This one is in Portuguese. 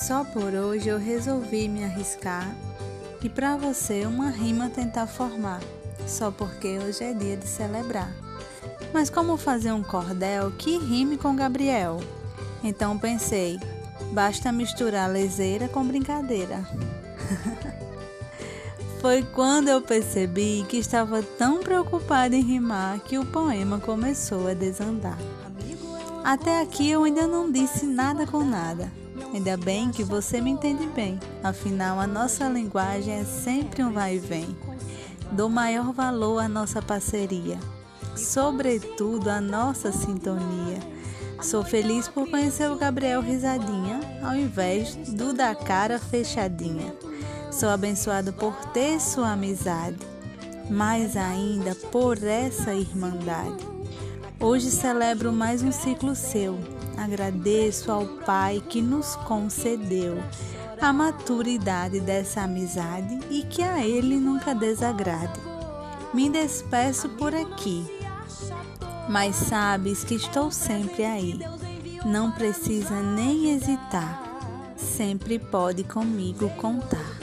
Só por hoje eu resolvi me arriscar e para você uma rima tentar formar, só porque hoje é dia de celebrar. Mas como fazer um cordel que rime com Gabriel? Então pensei, basta misturar leseira com brincadeira. Foi quando eu percebi que estava tão preocupada em rimar que o poema começou a desandar. Até aqui eu ainda não disse nada com nada. Ainda bem que você me entende bem, afinal a nossa linguagem é sempre um vai e vem. Dou maior valor à nossa parceria, sobretudo à nossa sintonia. Sou feliz por conhecer o Gabriel Risadinha, ao invés do da cara fechadinha. Sou abençoado por ter sua amizade, mais ainda por essa irmandade. Hoje celebro mais um ciclo seu. Agradeço ao Pai que nos concedeu a maturidade dessa amizade e que a Ele nunca desagrade. Me despeço por aqui, mas sabes que estou sempre aí. Não precisa nem hesitar, sempre pode comigo contar.